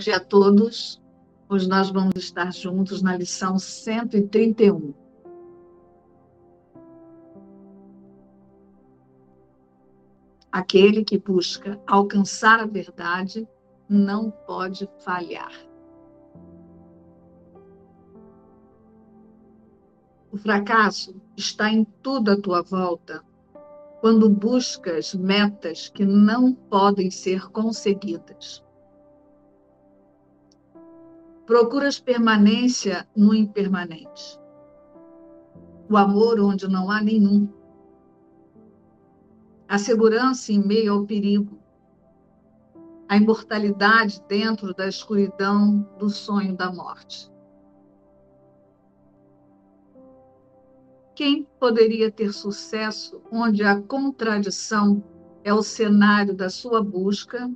dia a todos. Hoje nós vamos estar juntos na lição 131. Aquele que busca alcançar a verdade não pode falhar. O fracasso está em tudo à tua volta quando buscas metas que não podem ser conseguidas. Procuras permanência no impermanente. O amor onde não há nenhum. A segurança em meio ao perigo. A imortalidade dentro da escuridão do sonho da morte. Quem poderia ter sucesso onde a contradição é o cenário da sua busca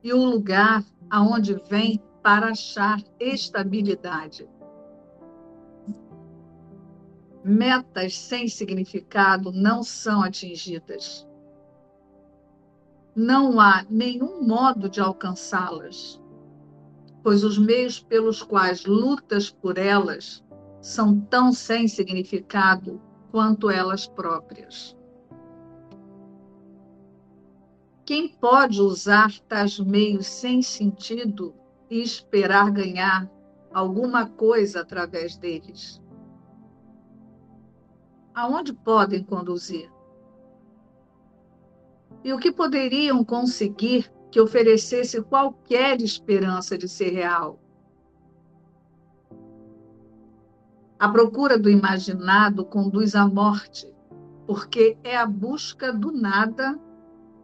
e o lugar aonde vem para achar estabilidade. Metas sem significado não são atingidas. Não há nenhum modo de alcançá-las, pois os meios pelos quais lutas por elas são tão sem significado quanto elas próprias. Quem pode usar tais meios sem sentido e esperar ganhar alguma coisa através deles. Aonde podem conduzir? E o que poderiam conseguir que oferecesse qualquer esperança de ser real? A procura do imaginado conduz à morte, porque é a busca do nada,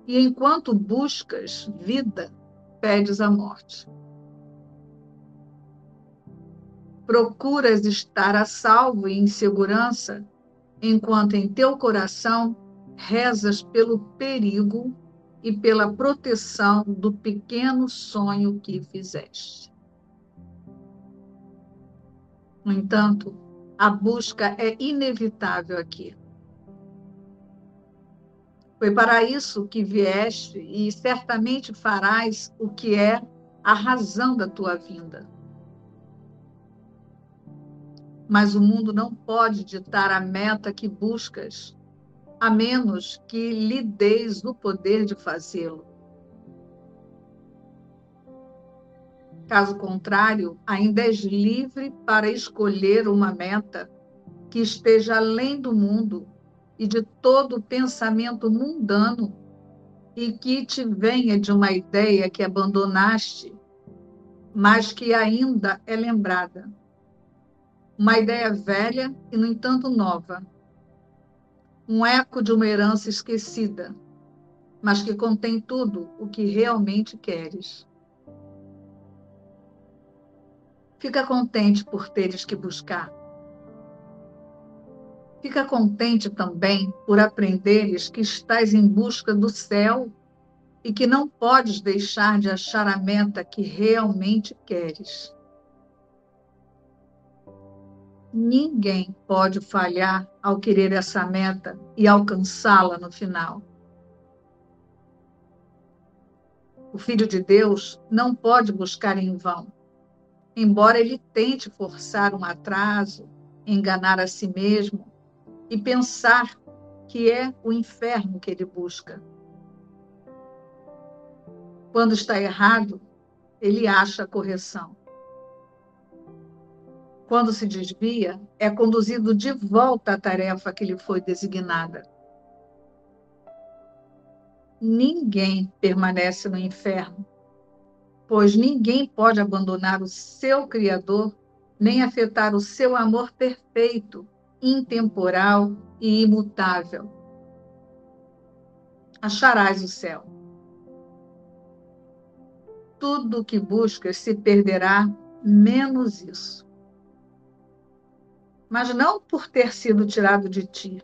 e enquanto buscas vida, pedes a morte. Procuras estar a salvo e em segurança, enquanto em teu coração rezas pelo perigo e pela proteção do pequeno sonho que fizeste. No entanto, a busca é inevitável aqui. Foi para isso que vieste e certamente farás o que é a razão da tua vinda mas o mundo não pode ditar a meta que buscas, a menos que lhe deis o poder de fazê-lo. Caso contrário, ainda és livre para escolher uma meta que esteja além do mundo e de todo pensamento mundano e que te venha de uma ideia que abandonaste, mas que ainda é lembrada uma ideia velha e, no entanto, nova. Um eco de uma herança esquecida, mas que contém tudo o que realmente queres. Fica contente por teres que buscar. Fica contente também por aprenderes que estás em busca do céu e que não podes deixar de achar a meta que realmente queres. Ninguém pode falhar ao querer essa meta e alcançá-la no final. O Filho de Deus não pode buscar em vão, embora ele tente forçar um atraso, enganar a si mesmo e pensar que é o inferno que ele busca. Quando está errado, ele acha a correção quando se desvia, é conduzido de volta à tarefa que lhe foi designada. Ninguém permanece no inferno, pois ninguém pode abandonar o seu Criador, nem afetar o seu amor perfeito, intemporal e imutável. Acharás o céu. Tudo o que buscas se perderá, menos isso mas não por ter sido tirado de ti.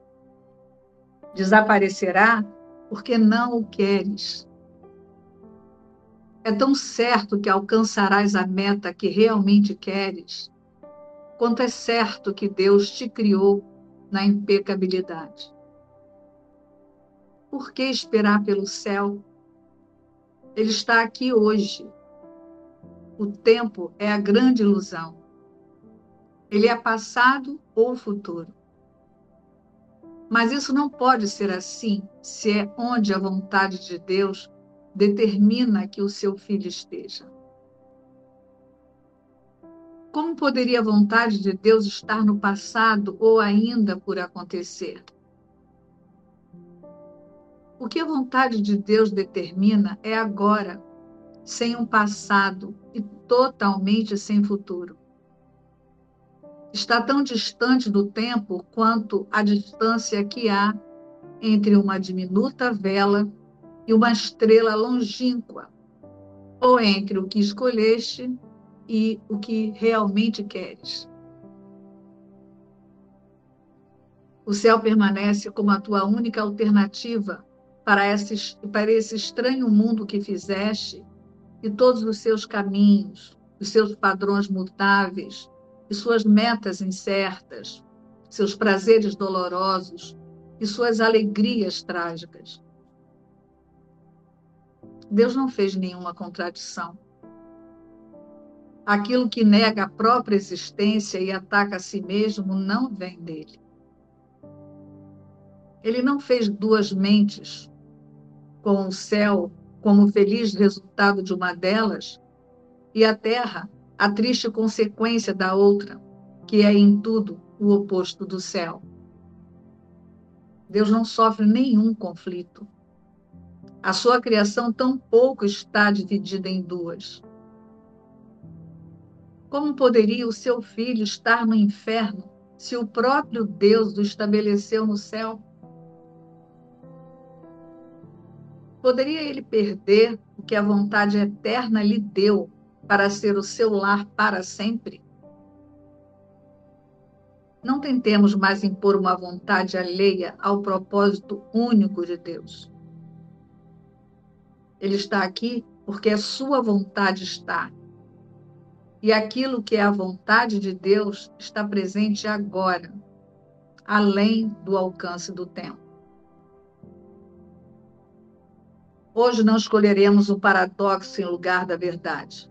Desaparecerá porque não o queres. É tão certo que alcançarás a meta que realmente queres, quanto é certo que Deus te criou na impecabilidade. Por que esperar pelo céu? Ele está aqui hoje. o tempo é a grande ilusão. Ele é passado ou futuro. Mas isso não pode ser assim se é onde a vontade de Deus determina que o seu filho esteja. Como poderia a vontade de Deus estar no passado ou ainda por acontecer? O que a vontade de Deus determina é agora, sem um passado e totalmente sem futuro. Está tão distante do tempo quanto a distância que há entre uma diminuta vela e uma estrela longínqua, ou entre o que escolheste e o que realmente queres. O céu permanece como a tua única alternativa para esse, para esse estranho mundo que fizeste e todos os seus caminhos, os seus padrões mutáveis e suas metas incertas, seus prazeres dolorosos e suas alegrias trágicas. Deus não fez nenhuma contradição. Aquilo que nega a própria existência e ataca a si mesmo não vem dele. Ele não fez duas mentes, com o céu como feliz resultado de uma delas, e a terra, a triste consequência da outra, que é em tudo o oposto do céu. Deus não sofre nenhum conflito. A sua criação tampouco está dividida em duas. Como poderia o seu filho estar no inferno se o próprio Deus o estabeleceu no céu? Poderia ele perder o que a vontade eterna lhe deu para ser o seu lar para sempre? Não tentemos mais impor uma vontade alheia ao propósito único de Deus. Ele está aqui porque a sua vontade está e aquilo que é a vontade de Deus está presente agora, além do alcance do tempo. Hoje não escolheremos o paradoxo em lugar da verdade.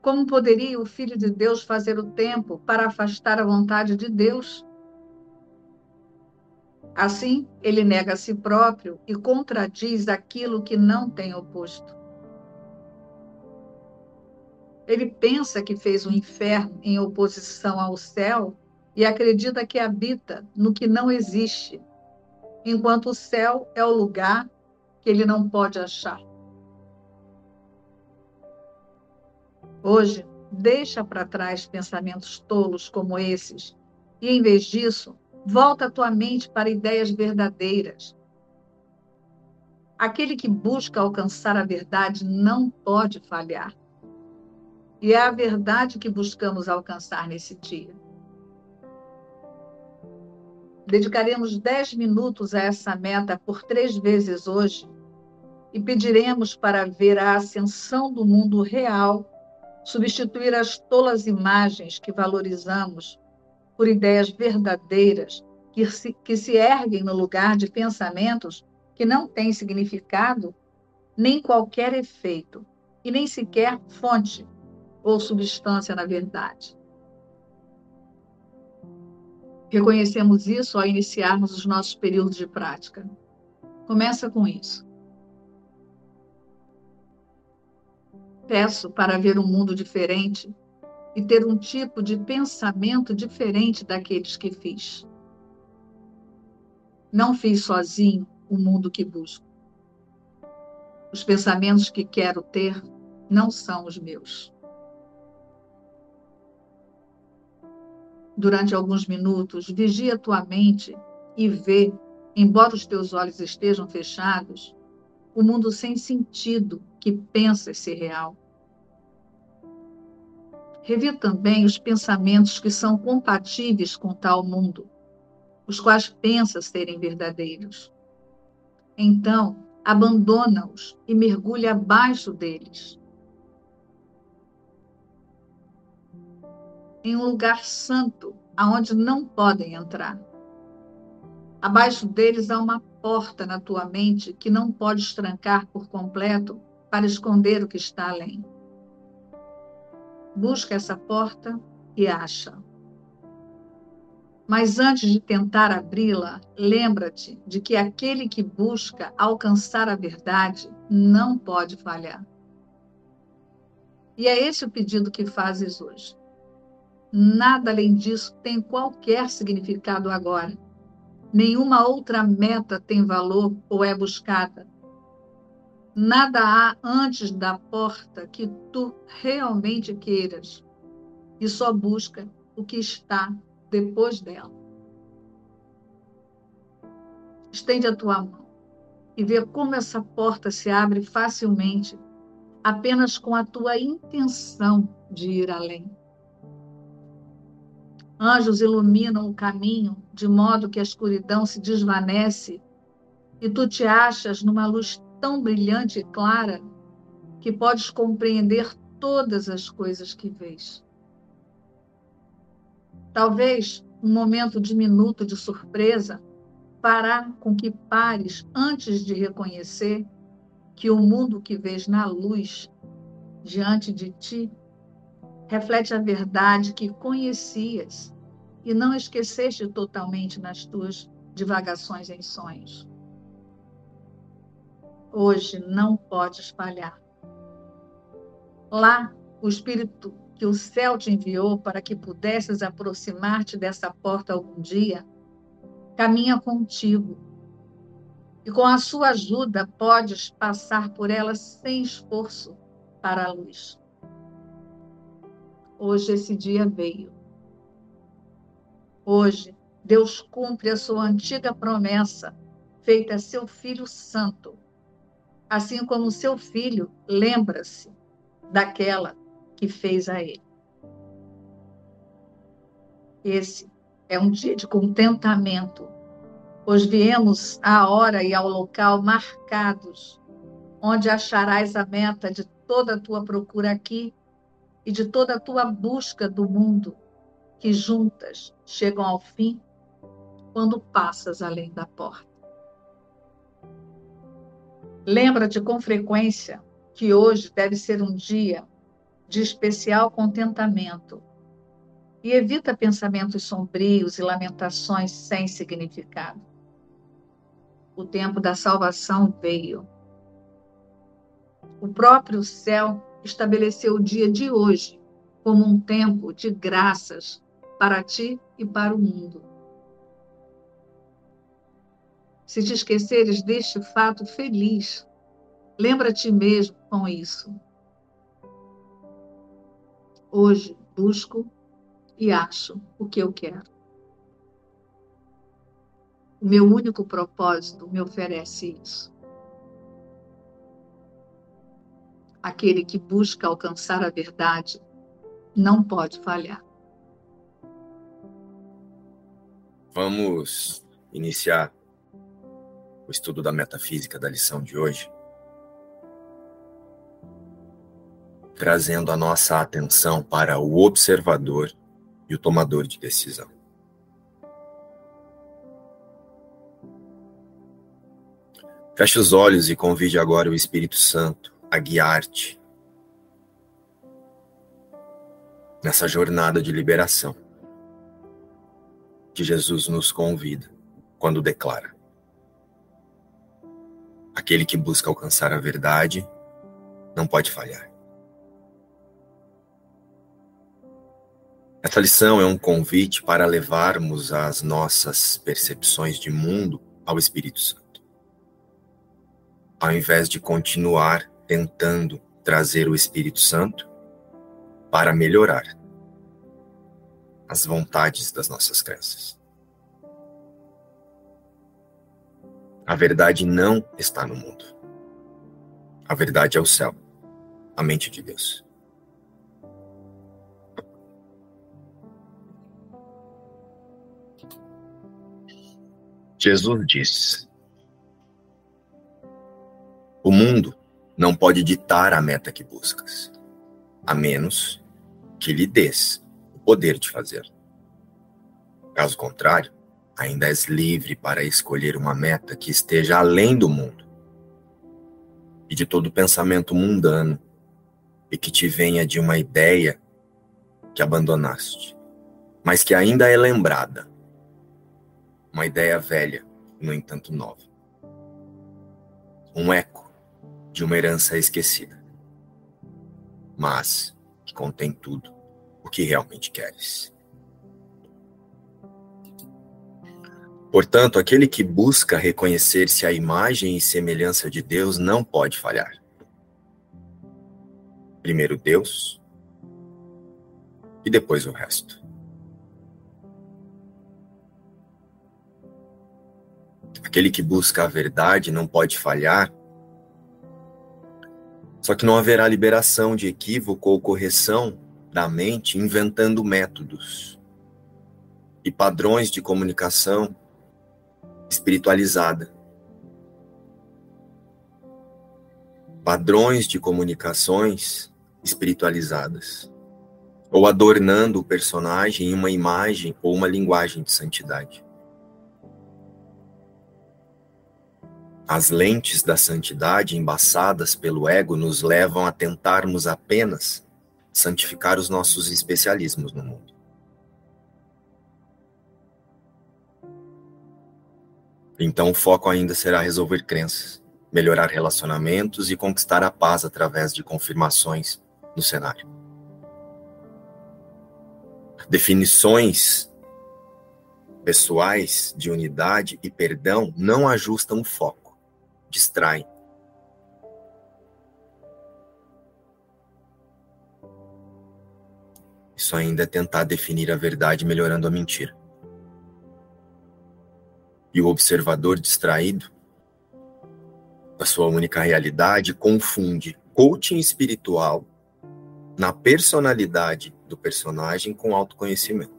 Como poderia o Filho de Deus fazer o tempo para afastar a vontade de Deus? Assim, ele nega a si próprio e contradiz aquilo que não tem oposto. Ele pensa que fez o inferno em oposição ao céu e acredita que habita no que não existe, enquanto o céu é o lugar que ele não pode achar. Hoje, deixa para trás pensamentos tolos como esses e, em vez disso, volta a tua mente para ideias verdadeiras. Aquele que busca alcançar a verdade não pode falhar. E é a verdade que buscamos alcançar nesse dia. Dedicaremos dez minutos a essa meta por três vezes hoje e pediremos para ver a ascensão do mundo real, substituir as tolas imagens que valorizamos por ideias verdadeiras que se, que se erguem no lugar de pensamentos que não têm significado nem qualquer efeito e nem sequer fonte ou substância na verdade. Reconhecemos isso ao iniciarmos os nossos períodos de prática. Começa com isso. Peço para ver um mundo diferente e ter um tipo de pensamento diferente daqueles que fiz. Não fiz sozinho o mundo que busco. Os pensamentos que quero ter não são os meus. durante alguns minutos, vigia tua mente e vê, embora os teus olhos estejam fechados, o mundo sem sentido que pensas ser real. Revi também os pensamentos que são compatíveis com tal mundo, os quais pensas serem verdadeiros. Então, abandona-os e mergulha abaixo deles. em um lugar santo, aonde não podem entrar. Abaixo deles há uma porta na tua mente que não podes trancar por completo para esconder o que está além. busca essa porta e acha. Mas antes de tentar abri-la, lembra-te de que aquele que busca alcançar a verdade não pode falhar. E é esse o pedido que fazes hoje. Nada além disso tem qualquer significado agora. Nenhuma outra meta tem valor ou é buscada. Nada há antes da porta que tu realmente queiras. E só busca o que está depois dela. Estende a tua mão e vê como essa porta se abre facilmente, apenas com a tua intenção de ir além. Anjos iluminam o caminho de modo que a escuridão se desvanece e tu te achas numa luz tão brilhante e clara que podes compreender todas as coisas que vês. Talvez um momento diminuto de surpresa fará com que pares antes de reconhecer que o mundo que vês na luz diante de ti reflete a verdade que conhecias e não esqueceste totalmente nas tuas divagações em sonhos. Hoje não podes falhar. Lá, o Espírito que o céu te enviou para que pudesses aproximar-te dessa porta algum dia, caminha contigo. E com a sua ajuda podes passar por ela sem esforço para a luz. Hoje esse dia veio. Hoje, Deus cumpre a sua antiga promessa, feita a seu Filho Santo. Assim como seu filho lembra-se daquela que fez a ele. Esse é um dia de contentamento, pois viemos à hora e ao local marcados, onde acharás a meta de toda a tua procura aqui e de toda a tua busca do mundo, que juntas chegam ao fim quando passas além da porta. Lembra-te com frequência que hoje deve ser um dia de especial contentamento e evita pensamentos sombrios e lamentações sem significado. O tempo da salvação veio. O próprio céu estabeleceu o dia de hoje como um tempo de graças para ti e para o mundo. Se te esqueceres deste fato feliz, lembra-te mesmo com isso. Hoje busco e acho o que eu quero. O meu único propósito me oferece isso. Aquele que busca alcançar a verdade não pode falhar. Vamos iniciar o estudo da metafísica da lição de hoje, trazendo a nossa atenção para o observador e o tomador de decisão. Feche os olhos e convide agora o Espírito Santo a guiar-te nessa jornada de liberação que Jesus nos convida quando declara: Aquele que busca alcançar a verdade não pode falhar. Essa lição é um convite para levarmos as nossas percepções de mundo ao Espírito Santo. Ao invés de continuar tentando trazer o Espírito Santo para melhorar as vontades das nossas crenças. A verdade não está no mundo. A verdade é o céu, a mente de Deus. Jesus disse: O mundo não pode ditar a meta que buscas, a menos que lhe des o poder de fazer. Caso contrário, ainda és livre para escolher uma meta que esteja além do mundo e de todo pensamento mundano e que te venha de uma ideia que abandonaste, mas que ainda é lembrada. Uma ideia velha, no entanto nova. Um eco de uma herança esquecida, mas que contém tudo o que realmente queres. Portanto, aquele que busca reconhecer-se a imagem e semelhança de Deus não pode falhar. Primeiro Deus e depois o resto. Aquele que busca a verdade não pode falhar. Só que não haverá liberação de equívoco ou correção da mente inventando métodos e padrões de comunicação espiritualizada. Padrões de comunicações espiritualizadas. Ou adornando o personagem em uma imagem ou uma linguagem de santidade. As lentes da santidade embaçadas pelo ego nos levam a tentarmos apenas santificar os nossos especialismos no mundo. Então o foco ainda será resolver crenças, melhorar relacionamentos e conquistar a paz através de confirmações no cenário. Definições pessoais de unidade e perdão não ajustam o foco, distraem. Isso ainda é tentar definir a verdade melhorando a mentira. E o observador distraído, a sua única realidade, confunde coaching espiritual na personalidade do personagem com autoconhecimento.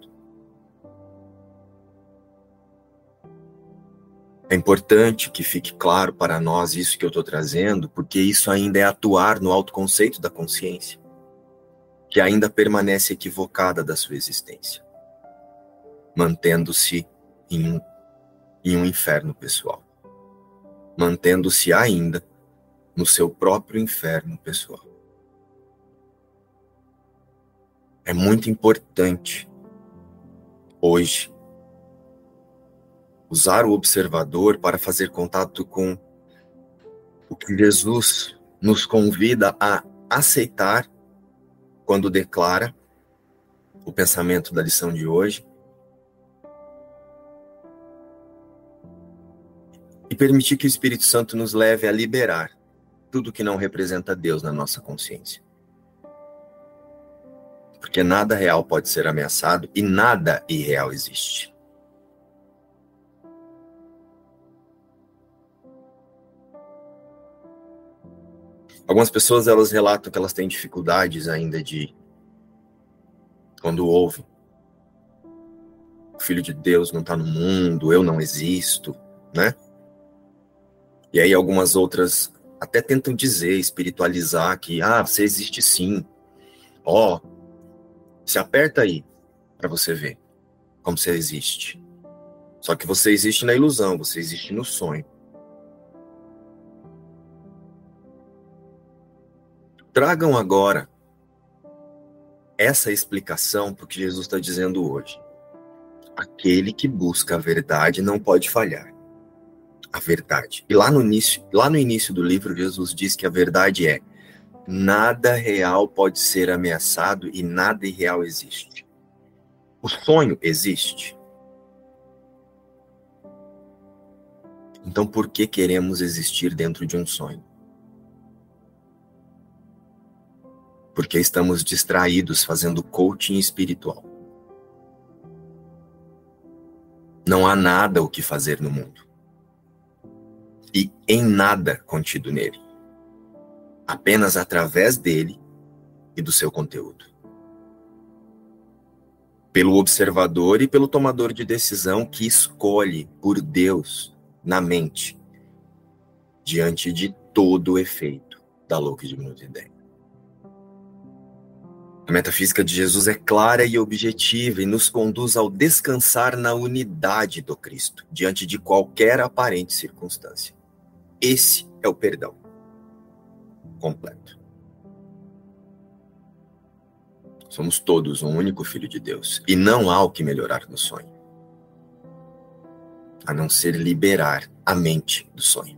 É importante que fique claro para nós isso que eu estou trazendo, porque isso ainda é atuar no autoconceito da consciência, que ainda permanece equivocada da sua existência, mantendo-se em um em um inferno pessoal, mantendo-se ainda no seu próprio inferno pessoal. É muito importante hoje usar o observador para fazer contato com o que Jesus nos convida a aceitar quando declara o pensamento da lição de hoje e permitir que o Espírito Santo nos leve a liberar tudo que não representa Deus na nossa consciência. Porque nada real pode ser ameaçado e nada irreal existe. Algumas pessoas elas relatam que elas têm dificuldades ainda de quando ouvem o filho de Deus não está no mundo, eu não existo, né? E aí algumas outras até tentam dizer, espiritualizar que, ah, você existe sim. Ó, oh, se aperta aí para você ver como você existe. Só que você existe na ilusão, você existe no sonho. Tragam agora essa explicação para que Jesus está dizendo hoje. Aquele que busca a verdade não pode falhar a verdade. E lá no início, lá no início do livro, Jesus diz que a verdade é: nada real pode ser ameaçado e nada irreal existe. O sonho existe. Então, por que queremos existir dentro de um sonho? Porque estamos distraídos fazendo coaching espiritual. Não há nada o que fazer no mundo e em nada contido nele, apenas através dele e do seu conteúdo. Pelo observador e pelo tomador de decisão que escolhe por Deus na mente, diante de todo o efeito da louca de minuto ideia. A metafísica de Jesus é clara e objetiva e nos conduz ao descansar na unidade do Cristo, diante de qualquer aparente circunstância. Esse é o perdão completo. Somos todos um único filho de Deus. E não há o que melhorar no sonho. A não ser liberar a mente do sonho.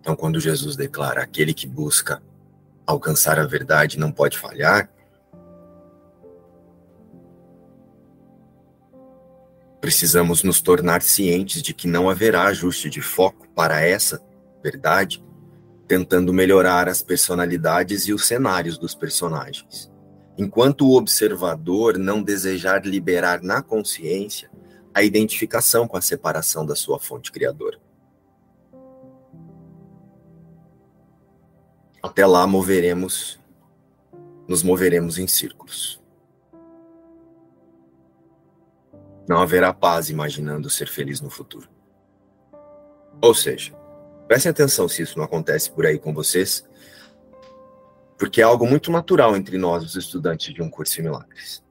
Então, quando Jesus declara aquele que busca alcançar a verdade não pode falhar, precisamos nos tornar cientes de que não haverá ajuste de foco para essa verdade, tentando melhorar as personalidades e os cenários dos personagens. Enquanto o observador não desejar liberar na consciência a identificação com a separação da sua fonte criadora. Até lá moveremos, nos moveremos em círculos. Não haverá paz imaginando ser feliz no futuro. Ou seja, prestem atenção se isso não acontece por aí com vocês, porque é algo muito natural entre nós, os estudantes de um curso em milagres.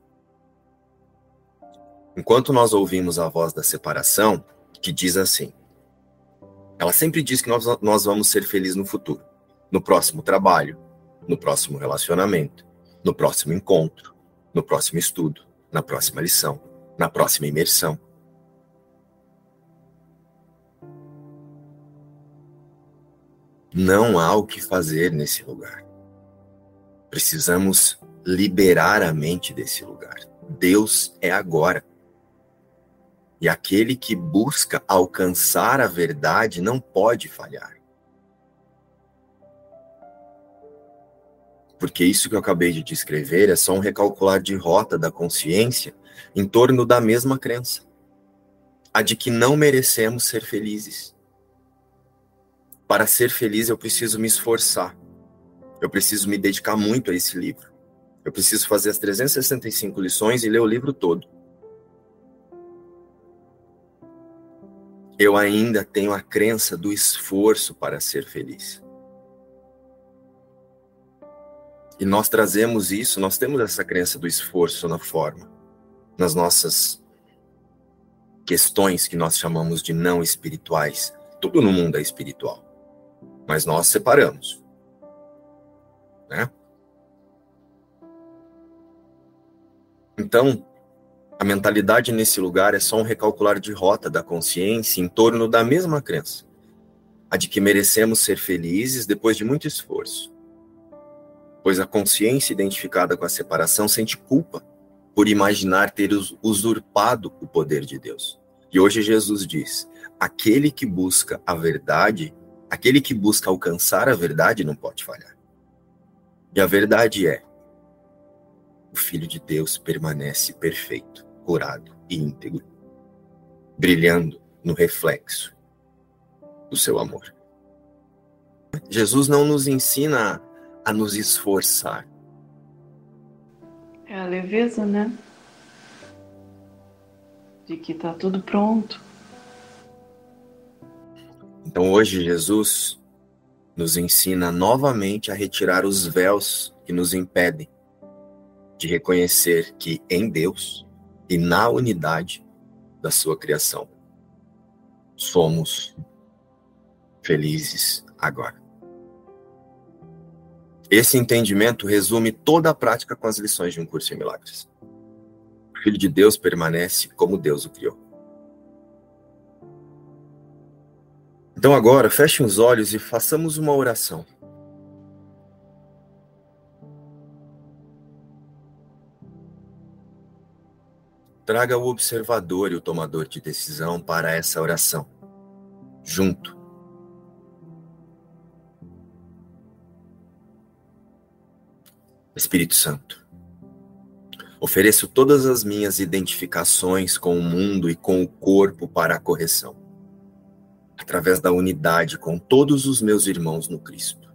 Enquanto nós ouvimos a voz da separação, que diz assim: ela sempre diz que nós, nós vamos ser felizes no futuro no próximo trabalho, no próximo relacionamento, no próximo encontro, no próximo estudo, na próxima lição, na próxima imersão. Não há o que fazer nesse lugar. Precisamos liberar a mente desse lugar. Deus é agora. E aquele que busca alcançar a verdade não pode falhar. porque isso que eu acabei de descrever é só um recalcular de rota da consciência em torno da mesma crença, a de que não merecemos ser felizes. Para ser feliz, eu preciso me esforçar, eu preciso me dedicar muito a esse livro, eu preciso fazer as 365 lições e ler o livro todo. Eu ainda tenho a crença do esforço para ser feliz. E nós trazemos isso, nós temos essa crença do esforço na forma, nas nossas questões que nós chamamos de não espirituais. Tudo no mundo é espiritual, mas nós separamos. Né? Então, a mentalidade nesse lugar é só um recalcular de rota da consciência em torno da mesma crença, a de que merecemos ser felizes depois de muito esforço pois a consciência identificada com a separação sente culpa por imaginar ter usurpado o poder de Deus. E hoje Jesus diz: aquele que busca a verdade, aquele que busca alcançar a verdade não pode falhar. E a verdade é: o Filho de Deus permanece perfeito, curado e íntegro, brilhando no reflexo do seu amor. Jesus não nos ensina a nos esforçar. É a leveza, né? De que está tudo pronto. Então hoje Jesus nos ensina novamente a retirar os véus que nos impedem de reconhecer que em Deus e na unidade da sua criação somos felizes agora. Esse entendimento resume toda a prática com as lições de um curso em milagres. O Filho de Deus permanece como Deus o criou. Então agora, fechem os olhos e façamos uma oração. Traga o observador e o tomador de decisão para essa oração, junto. Espírito Santo, ofereço todas as minhas identificações com o mundo e com o corpo para a correção, através da unidade com todos os meus irmãos no Cristo.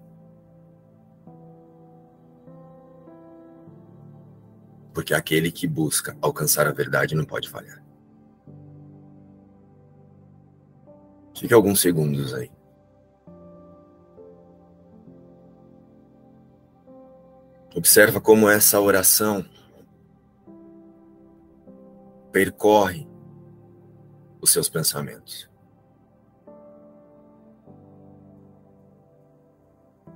Porque aquele que busca alcançar a verdade não pode falhar. Fique alguns segundos aí. Observa como essa oração percorre os seus pensamentos.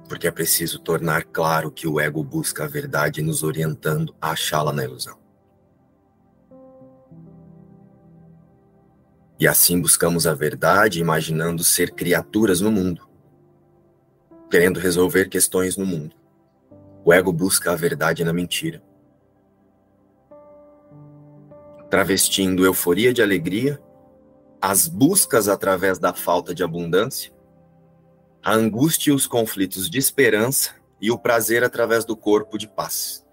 Porque é preciso tornar claro que o ego busca a verdade nos orientando a achá-la na ilusão. E assim buscamos a verdade, imaginando ser criaturas no mundo, querendo resolver questões no mundo. O ego busca a verdade na mentira, travestindo euforia de alegria, as buscas através da falta de abundância, a angústia e os conflitos de esperança e o prazer através do corpo de paz.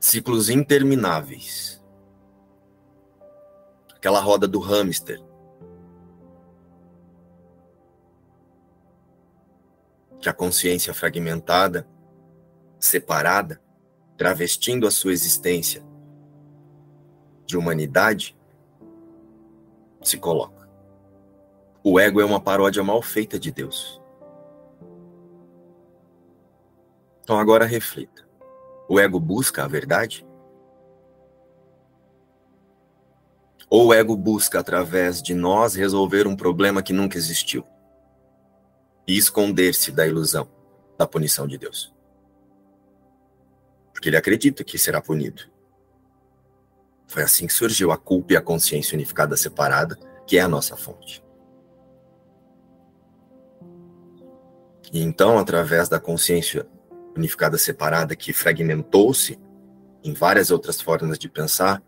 Ciclos intermináveis. Aquela roda do hamster. Que a consciência fragmentada, separada, travestindo a sua existência de humanidade, se coloca. O ego é uma paródia mal feita de Deus. Então agora reflita. O ego busca a verdade? Ou o ego busca, através de nós, resolver um problema que nunca existiu? E esconder-se da ilusão, da punição de Deus? Porque ele acredita que será punido. Foi assim que surgiu a culpa e a consciência unificada separada, que é a nossa fonte. E então, através da consciência unificada separada que fragmentou-se em várias outras formas de pensar,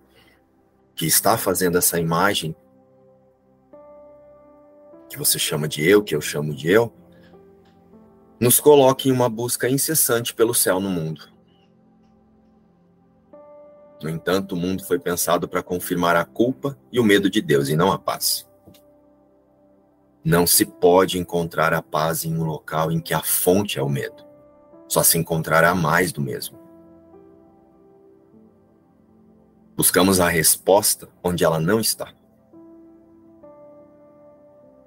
que está fazendo essa imagem que você chama de eu, que eu chamo de eu, nos coloca em uma busca incessante pelo céu no mundo. No entanto, o mundo foi pensado para confirmar a culpa e o medo de Deus e não a paz. Não se pode encontrar a paz em um local em que a fonte é o medo. Só se encontrará mais do mesmo. Buscamos a resposta onde ela não está.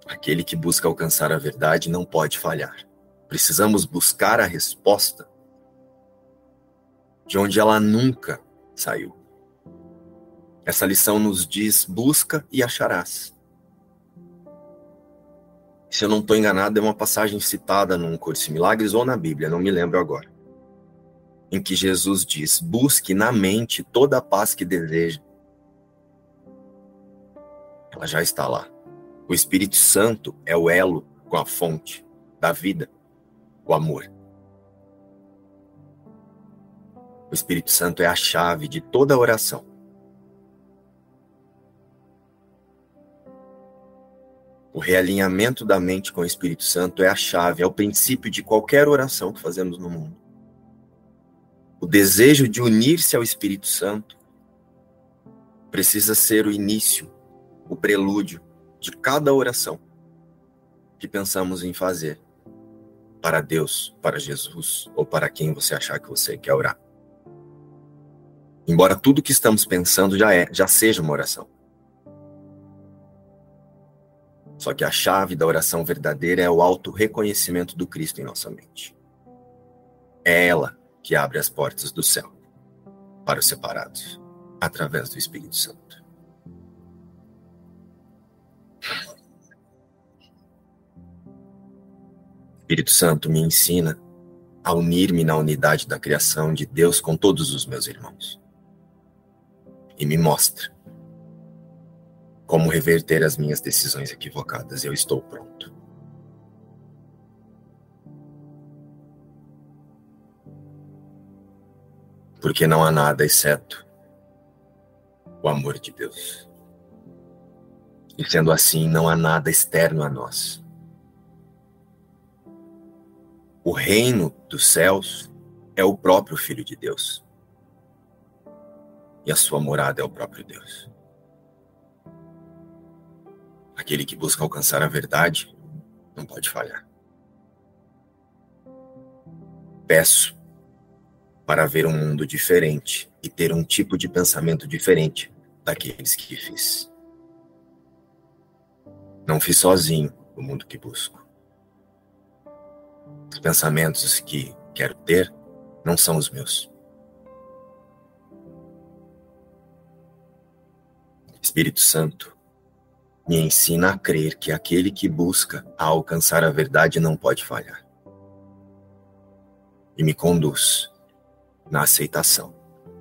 Aquele que busca alcançar a verdade não pode falhar. Precisamos buscar a resposta de onde ela nunca saiu. Essa lição nos diz: busca e acharás. Se eu não estou enganado, é uma passagem citada num curso de milagres ou na Bíblia, não me lembro agora. Em que Jesus diz: busque na mente toda a paz que deseja. Ela já está lá. O Espírito Santo é o elo com a fonte da vida, o amor. O Espírito Santo é a chave de toda oração. O realinhamento da mente com o Espírito Santo é a chave, é o princípio de qualquer oração que fazemos no mundo. O desejo de unir-se ao Espírito Santo precisa ser o início, o prelúdio de cada oração que pensamos em fazer para Deus, para Jesus ou para quem você achar que você quer orar. Embora tudo que estamos pensando já é, já seja uma oração. Só que a chave da oração verdadeira é o auto-reconhecimento do Cristo em nossa mente. É ela que abre as portas do céu para os separados, através do Espírito Santo. Espírito Santo me ensina a unir-me na unidade da criação de Deus com todos os meus irmãos e me mostra como reverter as minhas decisões equivocadas. Eu estou pronto. Porque não há nada exceto o amor de Deus. E sendo assim, não há nada externo a nós. O reino dos céus é o próprio Filho de Deus e a sua morada é o próprio Deus. Aquele que busca alcançar a verdade não pode falhar. Peço para ver um mundo diferente e ter um tipo de pensamento diferente daqueles que fiz. Não fiz sozinho o mundo que busco. Os pensamentos que quero ter não são os meus. Espírito Santo, me ensina a crer que aquele que busca a alcançar a verdade não pode falhar. e me conduz na aceitação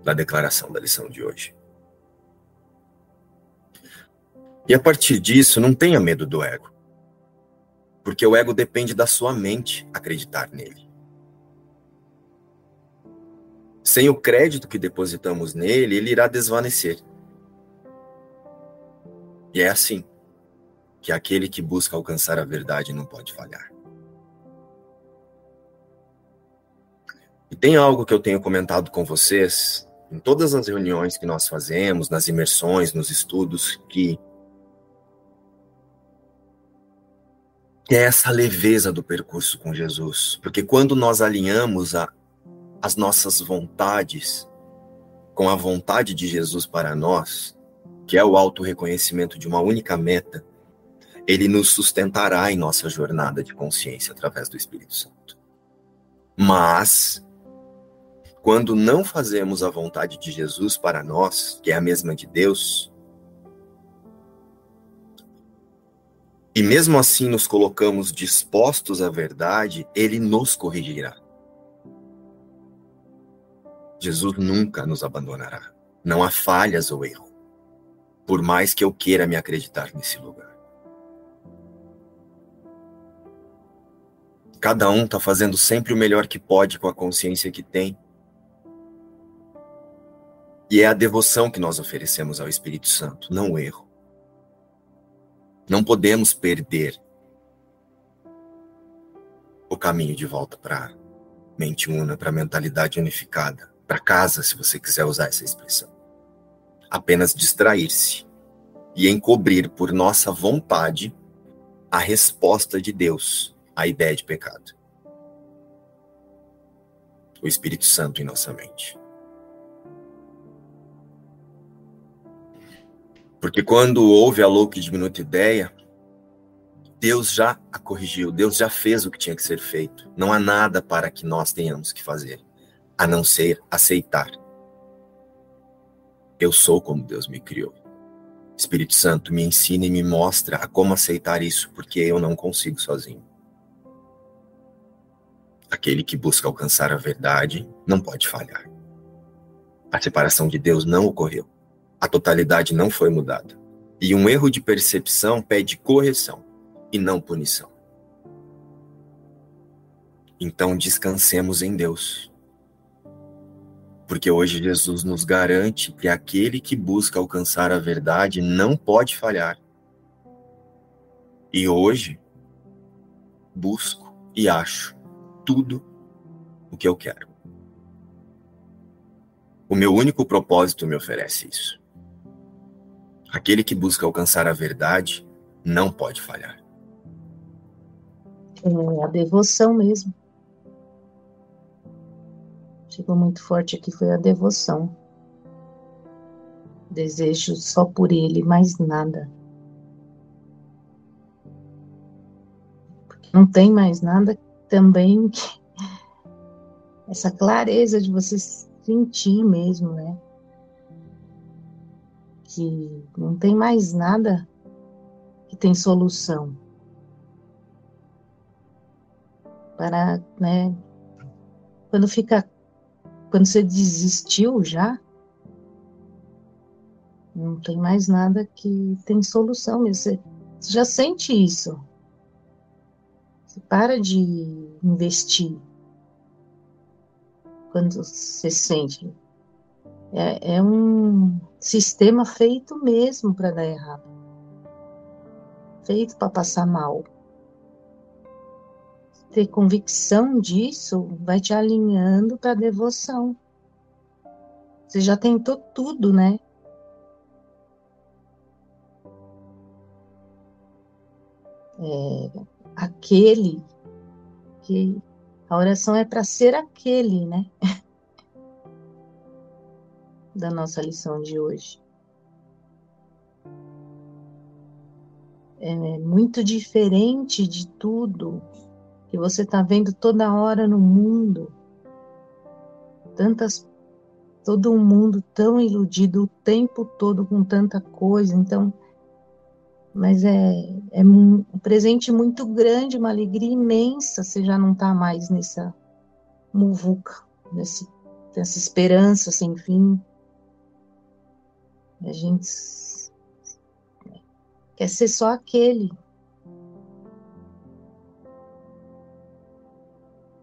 da declaração da lição de hoje. E a partir disso, não tenha medo do ego. Porque o ego depende da sua mente acreditar nele. Sem o crédito que depositamos nele, ele irá desvanecer. E é assim que aquele que busca alcançar a verdade não pode falhar. E tem algo que eu tenho comentado com vocês em todas as reuniões que nós fazemos, nas imersões, nos estudos, que é essa leveza do percurso com Jesus. Porque quando nós alinhamos a, as nossas vontades com a vontade de Jesus para nós, que é o auto-reconhecimento de uma única meta, ele nos sustentará em nossa jornada de consciência através do Espírito Santo. Mas, quando não fazemos a vontade de Jesus para nós, que é a mesma de Deus, e mesmo assim nos colocamos dispostos à verdade, ele nos corrigirá. Jesus nunca nos abandonará. Não há falhas ou erro, por mais que eu queira me acreditar nesse lugar. Cada um está fazendo sempre o melhor que pode com a consciência que tem. E é a devoção que nós oferecemos ao Espírito Santo, não o erro. Não podemos perder o caminho de volta para mente una, para mentalidade unificada, para casa, se você quiser usar essa expressão. Apenas distrair-se e encobrir por nossa vontade a resposta de Deus a ideia de pecado. O Espírito Santo em nossa mente. Porque quando houve a louca e diminuta ideia, Deus já a corrigiu, Deus já fez o que tinha que ser feito. Não há nada para que nós tenhamos que fazer, a não ser aceitar. Eu sou como Deus me criou. Espírito Santo, me ensina e me mostra a como aceitar isso, porque eu não consigo sozinho. Aquele que busca alcançar a verdade não pode falhar. A separação de Deus não ocorreu. A totalidade não foi mudada. E um erro de percepção pede correção e não punição. Então descansemos em Deus. Porque hoje Jesus nos garante que aquele que busca alcançar a verdade não pode falhar. E hoje busco e acho tudo o que eu quero. O meu único propósito me oferece isso. Aquele que busca alcançar a verdade não pode falhar. É a devoção mesmo. Chegou muito forte aqui foi a devoção. Desejo só por ele, mais nada. Não tem mais nada também essa clareza de você sentir mesmo, né? Que não tem mais nada que tem solução. Para, né? Quando fica, quando você desistiu já, não tem mais nada que tem solução mesmo. Você, você já sente isso. Você para de investir quando você sente. É, é um sistema feito mesmo para dar errado. Feito para passar mal. Ter convicção disso vai te alinhando para devoção. Você já tentou tudo, né? É, aquele que a oração é para ser aquele, né? da nossa lição de hoje. É muito diferente de tudo que você está vendo toda hora no mundo. Tantas, todo um mundo tão iludido o tempo todo com tanta coisa. Então, mas é, é um presente muito grande, uma alegria imensa. Você já não está mais nessa muvuca, nesse, nessa esperança sem fim. A gente quer ser só aquele.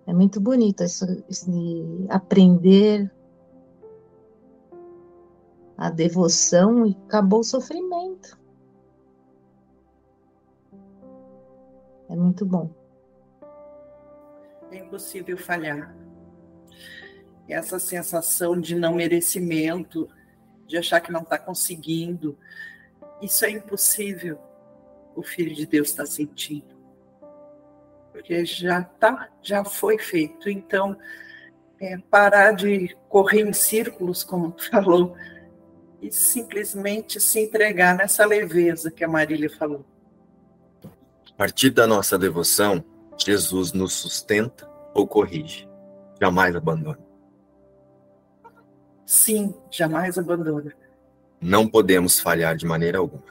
É muito bonito isso, aprender a devoção e acabou o sofrimento. É muito bom. É impossível falhar. Essa sensação de não merecimento, de achar que não está conseguindo, isso é impossível. O Filho de Deus está sentindo. Porque já tá, já foi feito. Então, é, parar de correr em círculos, como tu falou, e simplesmente se entregar nessa leveza que a Marília falou. A partir da nossa devoção, Jesus nos sustenta ou corrige, jamais abandona. Sim, jamais abandona. Não podemos falhar de maneira alguma,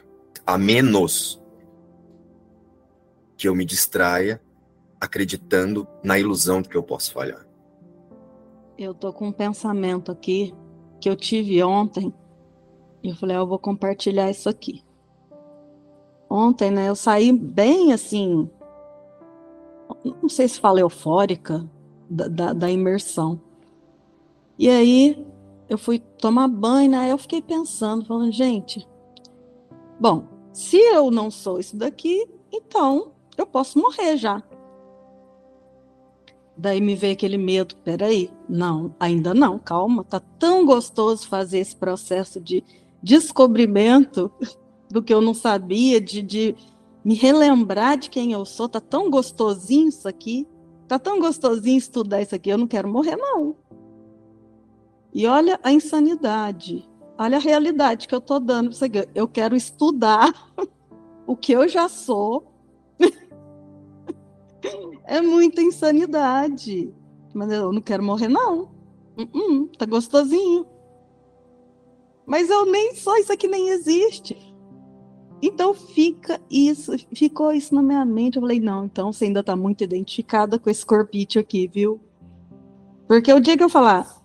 a menos que eu me distraia acreditando na ilusão de que eu posso falhar. Eu tô com um pensamento aqui que eu tive ontem e eu falei, ah, eu vou compartilhar isso aqui. Ontem, né, eu saí bem assim, não sei se fala eufórica, da, da, da imersão. E aí eu fui tomar banho, né? Eu fiquei pensando, falando, gente, bom, se eu não sou isso daqui, então eu posso morrer já. Daí me veio aquele medo, peraí, não, ainda não, calma, tá tão gostoso fazer esse processo de descobrimento do que eu não sabia, de, de me relembrar de quem eu sou. Tá tão gostosinho isso aqui. Tá tão gostosinho estudar isso aqui. Eu não quero morrer, não. E olha a insanidade. Olha a realidade que eu tô dando. Eu quero estudar o que eu já sou. é muita insanidade. Mas eu não quero morrer, não. Uh -uh, tá gostosinho. Mas eu nem sou, isso aqui nem existe. Então fica isso, ficou isso na minha mente. Eu falei, não, então você ainda está muito identificada com esse corpite aqui, viu? Porque o dia que eu falar,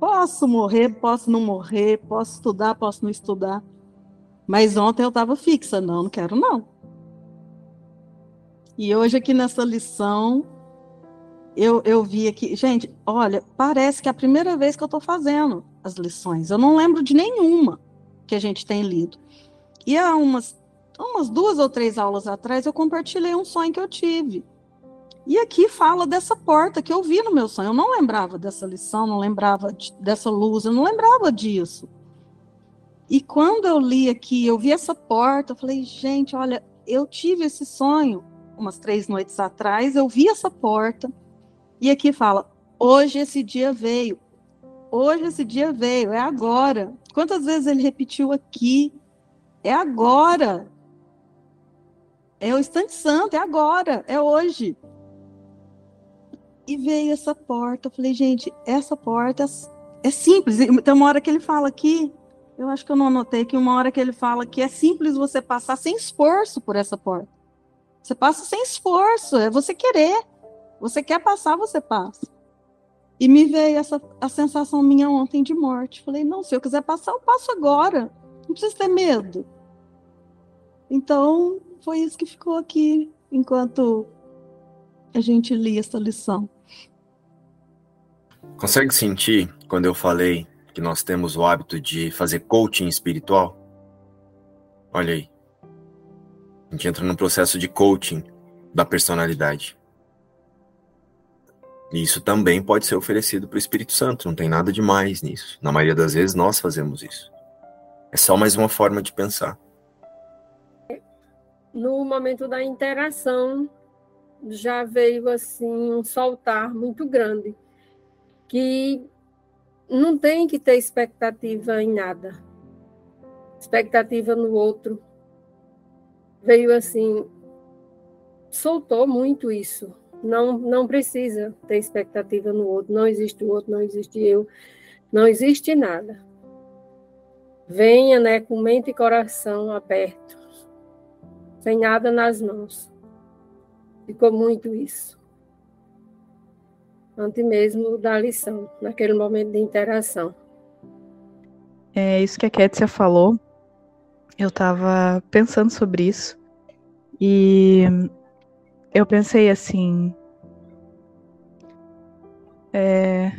posso morrer, posso não morrer, posso estudar, posso não estudar. Mas ontem eu estava fixa, não, não quero não. E hoje aqui nessa lição, eu, eu vi aqui, gente, olha, parece que é a primeira vez que eu estou fazendo as lições. Eu não lembro de nenhuma que a gente tem lido. E há umas, umas duas ou três aulas atrás eu compartilhei um sonho que eu tive. E aqui fala dessa porta que eu vi no meu sonho. Eu não lembrava dessa lição, não lembrava de, dessa luz, eu não lembrava disso. E quando eu li aqui, eu vi essa porta, eu falei, gente, olha, eu tive esse sonho umas três noites atrás, eu vi essa porta, e aqui fala, hoje esse dia veio. Hoje esse dia veio, é agora. Quantas vezes ele repetiu aqui? É agora. É o instante santo, é agora, é hoje. E veio essa porta. Eu falei, gente, essa porta é simples. Tem uma hora que ele fala aqui, eu acho que eu não anotei que uma hora que ele fala que é simples você passar sem esforço por essa porta. Você passa sem esforço, é você querer. Você quer passar, você passa. E me veio essa a sensação minha ontem de morte. Falei, não, se eu quiser passar, eu passo agora. Não precisa ter medo. Então, foi isso que ficou aqui enquanto a gente lia essa lição. Consegue sentir quando eu falei que nós temos o hábito de fazer coaching espiritual? Olha aí. A gente entra num processo de coaching da personalidade. E isso também pode ser oferecido para o Espírito Santo, não tem nada de mais nisso. Na maioria das vezes nós fazemos isso. É só mais uma forma de pensar. No momento da interação, já veio assim um soltar muito grande, que não tem que ter expectativa em nada. Expectativa no outro. Veio assim, soltou muito isso não, não precisa ter expectativa no outro. Não existe o outro, não existe eu, não existe nada. Venha, né, com mente e coração abertos, sem nada nas mãos. Ficou muito isso. antes mesmo da lição, naquele momento de interação. É isso que a Kétia falou. Eu estava pensando sobre isso e eu pensei assim. É,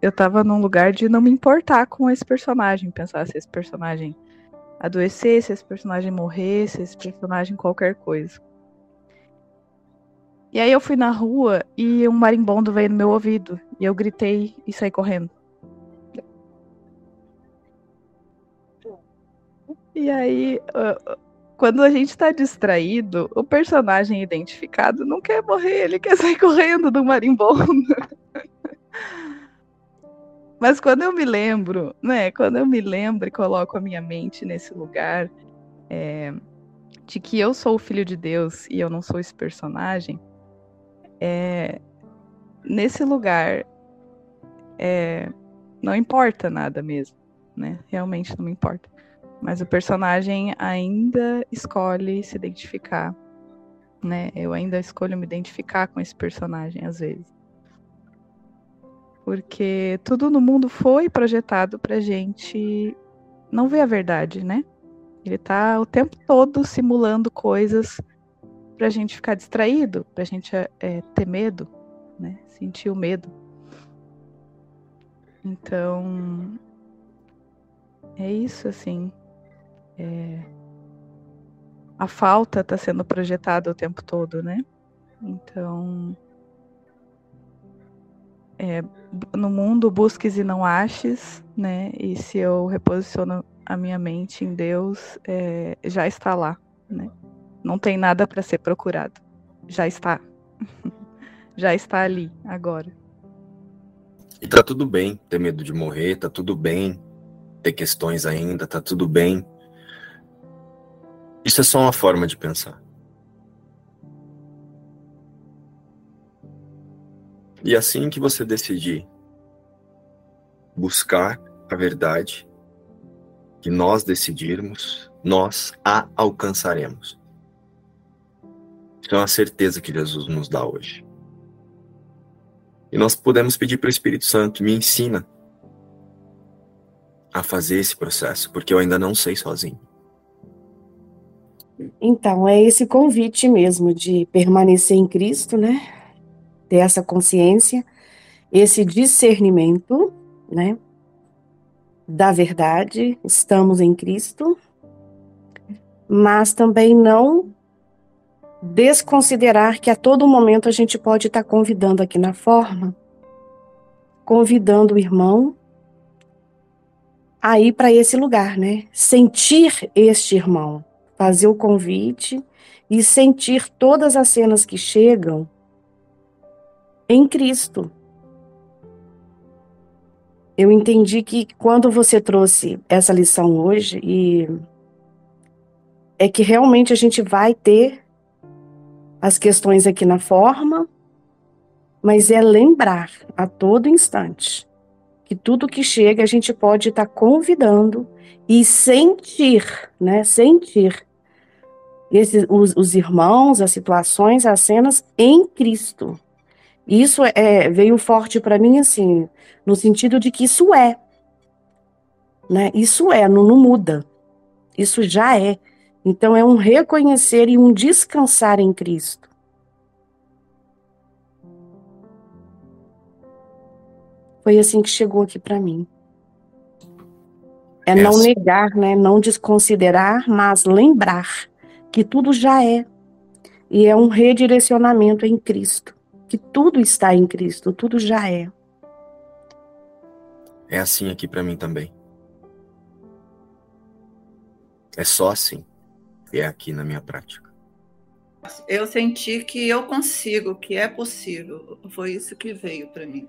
eu estava num lugar de não me importar com esse personagem, pensar se esse personagem adoecesse, se esse personagem morresse, se esse personagem qualquer coisa. E aí eu fui na rua e um marimbondo veio no meu ouvido e eu gritei e saí correndo. E aí, quando a gente tá distraído, o personagem identificado não quer morrer, ele quer sair correndo do marimbondo. Mas quando eu me lembro, né? Quando eu me lembro e coloco a minha mente nesse lugar é, de que eu sou o filho de Deus e eu não sou esse personagem, é, nesse lugar é, não importa nada mesmo, né? Realmente não me importa. Mas o personagem ainda escolhe se identificar, né? Eu ainda escolho me identificar com esse personagem às vezes. Porque tudo no mundo foi projetado pra gente não ver a verdade, né? Ele tá o tempo todo simulando coisas pra gente ficar distraído, pra gente é, ter medo, né? Sentir o medo. Então, é isso, assim. É... A falta está sendo projetada o tempo todo, né? Então, é, no mundo busques e não aches, né? E se eu reposiciono a minha mente em Deus, é, já está lá, né? Não tem nada para ser procurado, já está, já está ali agora. E tá tudo bem ter medo de morrer, tá tudo bem ter questões ainda, tá tudo bem. Isso é só uma forma de pensar. E assim que você decidir buscar a verdade, que nós decidirmos, nós a alcançaremos. Isso é uma certeza que Jesus nos dá hoje. E nós podemos pedir para o Espírito Santo, me ensina a fazer esse processo, porque eu ainda não sei sozinho. Então, é esse convite mesmo de permanecer em Cristo, né? Ter essa consciência, esse discernimento, né? Da verdade, estamos em Cristo, mas também não desconsiderar que a todo momento a gente pode estar convidando aqui na forma, convidando o irmão a ir para esse lugar, né? Sentir este irmão, fazer o convite e sentir todas as cenas que chegam em Cristo. Eu entendi que quando você trouxe essa lição hoje e é que realmente a gente vai ter as questões aqui na forma, mas é lembrar a todo instante que tudo que chega a gente pode estar tá convidando e sentir, né? Sentir esses, os, os, irmãos, as situações, as cenas em Cristo. Isso é, veio forte para mim, assim, no sentido de que isso é. Né? Isso é, não, não muda. Isso já é. Então é um reconhecer e um descansar em Cristo. Foi assim que chegou aqui para mim. É não negar, né? Não desconsiderar, mas lembrar que tudo já é. E é um redirecionamento em Cristo. Que tudo está em Cristo, tudo já é. É assim aqui para mim também. É só assim é aqui na minha prática. Eu senti que eu consigo, que é possível. Foi isso que veio para mim.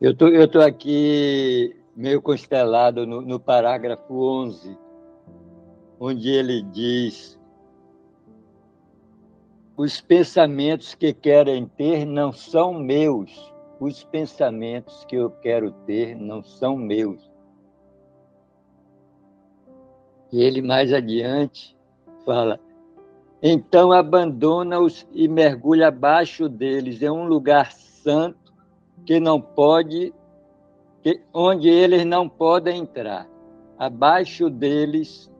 Eu tô, eu tô aqui meio constelado no, no parágrafo 11, onde ele diz: Os pensamentos que querem ter não são meus, os pensamentos que eu quero ter não são meus. E ele mais adiante fala: então abandona-os e mergulha abaixo deles, em um lugar santo que não pode, que, onde eles não podem entrar. Abaixo deles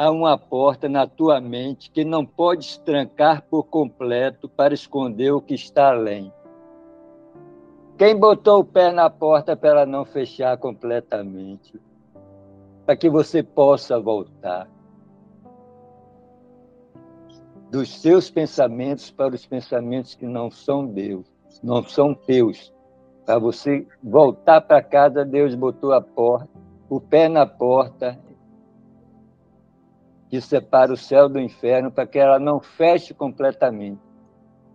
há uma porta na tua mente que não podes trancar por completo para esconder o que está além. Quem botou o pé na porta para ela não fechar completamente? Para que você possa voltar dos seus pensamentos para os pensamentos que não são Deus, não são teus. Para você voltar para casa, Deus botou a porta, o pé na porta que separa o céu do inferno para que ela não feche completamente.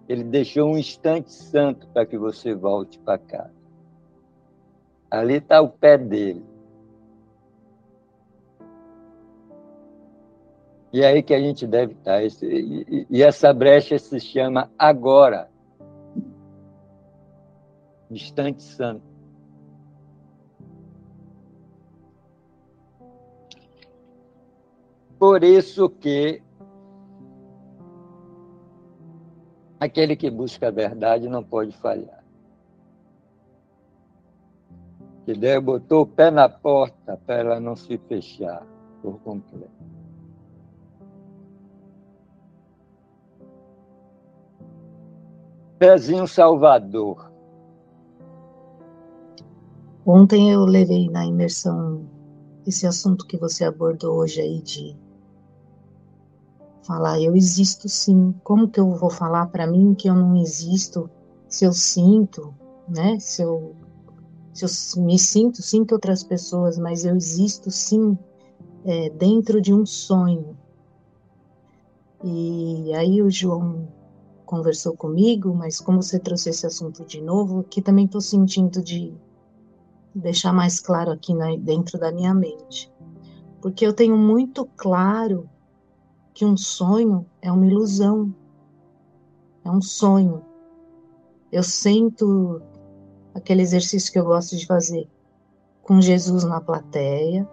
Ele deixou um instante santo para que você volte para cá. Ali está o pé dele. E é aí que a gente deve estar. E essa brecha se chama agora. Instante santo. Por isso que Aquele que busca a verdade não pode falhar. Que Deus botou o pé na porta para ela não se fechar por completo. Pezinho Salvador. Ontem eu levei na imersão esse assunto que você abordou hoje aí de falar eu existo sim. Como que eu vou falar para mim que eu não existo se eu sinto, né? Se eu, se eu me sinto, sinto outras pessoas, mas eu existo sim é, dentro de um sonho. E aí o João conversou comigo, mas como você trouxe esse assunto de novo, aqui também estou sentindo de deixar mais claro aqui na, dentro da minha mente. Porque eu tenho muito claro que um sonho é uma ilusão, é um sonho. Eu sinto aquele exercício que eu gosto de fazer com Jesus na plateia,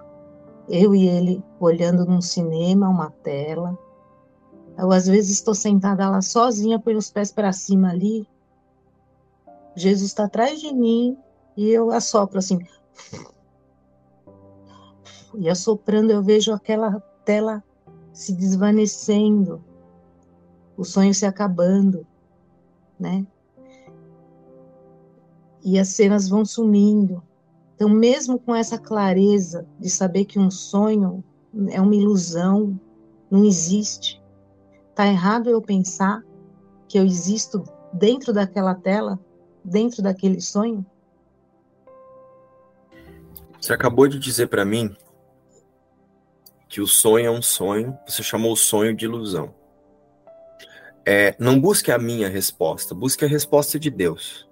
eu e ele olhando num cinema, uma tela. Eu às vezes estou sentada lá sozinha, põe os pés para cima ali. Jesus está atrás de mim e eu assopro assim. E assoprando eu vejo aquela tela se desvanecendo, o sonho se acabando, né? E as cenas vão sumindo. Então, mesmo com essa clareza de saber que um sonho é uma ilusão, não existe, tá errado eu pensar que eu existo dentro daquela tela, dentro daquele sonho? Você acabou de dizer para mim que o sonho é um sonho, você chamou o sonho de ilusão. É, não busque a minha resposta, busque a resposta de Deus.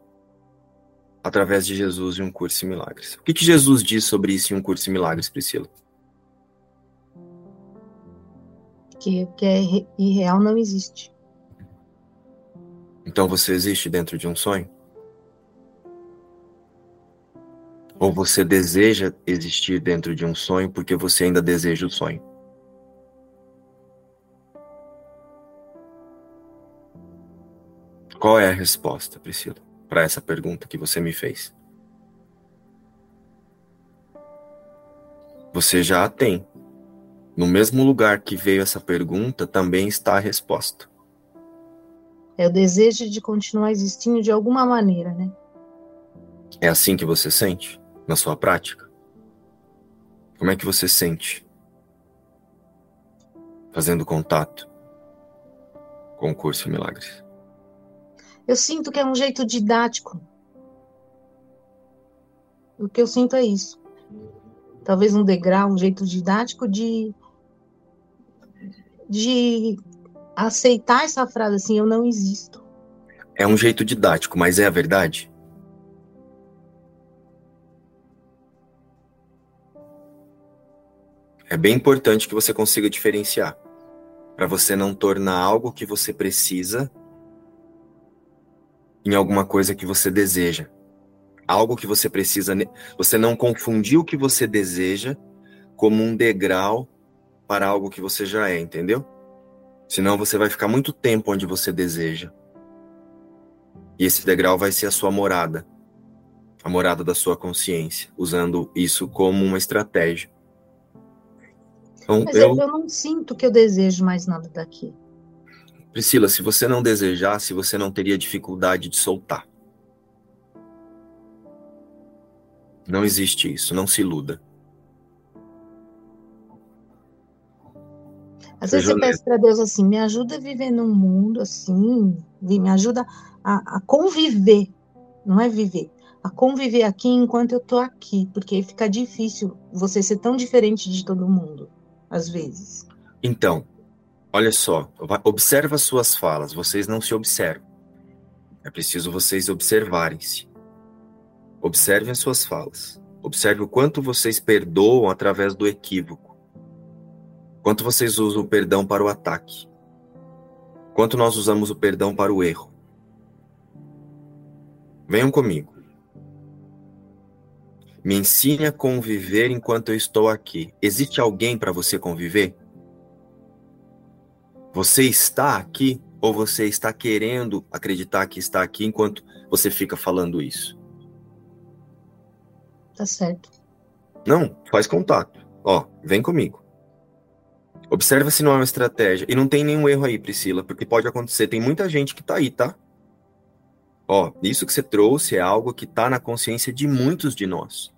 Através de Jesus e um curso em milagres. O que, que Jesus diz sobre isso em um curso em milagres, Priscila? Que o que é irreal não existe. Então você existe dentro de um sonho? Ou você deseja existir dentro de um sonho porque você ainda deseja o sonho? Qual é a resposta, Priscila, para essa pergunta que você me fez? Você já a tem. No mesmo lugar que veio essa pergunta, também está a resposta. É o desejo de continuar existindo de alguma maneira, né? É assim que você sente? Na sua prática? Como é que você sente fazendo contato com o curso de milagres? Eu sinto que é um jeito didático. O que eu sinto é isso. Talvez um degrau, um jeito didático de de aceitar essa frase assim, eu não existo. É um jeito didático, mas é a verdade? É bem importante que você consiga diferenciar, para você não tornar algo que você precisa em alguma coisa que você deseja. Algo que você precisa, você não confundir o que você deseja como um degrau para algo que você já é, entendeu? Senão você vai ficar muito tempo onde você deseja. E esse degrau vai ser a sua morada, a morada da sua consciência, usando isso como uma estratégia. Então, Mas eu... eu não sinto que eu desejo mais nada daqui. Priscila, se você não desejasse, você não teria dificuldade de soltar. Não existe isso, não se iluda. Às vezes você peço para Deus assim, me ajuda a viver num mundo assim, me ajuda a, a, conviver, não é viver, a conviver aqui enquanto eu estou aqui, porque aí fica difícil você ser tão diferente de todo mundo, às vezes. Então, olha só, observa suas falas, vocês não se observam. É preciso vocês observarem-se. Observem as suas falas. Observe o quanto vocês perdoam através do equívoco. Quanto vocês usam o perdão para o ataque? Quanto nós usamos o perdão para o erro? Venham comigo. Me ensine a conviver enquanto eu estou aqui. Existe alguém para você conviver? Você está aqui ou você está querendo acreditar que está aqui enquanto você fica falando isso? Tá certo. Não, faz contato. Ó, vem comigo. Observa se não é uma estratégia. E não tem nenhum erro aí, Priscila, porque pode acontecer. Tem muita gente que tá aí, tá? Ó, isso que você trouxe é algo que tá na consciência de muitos de nós.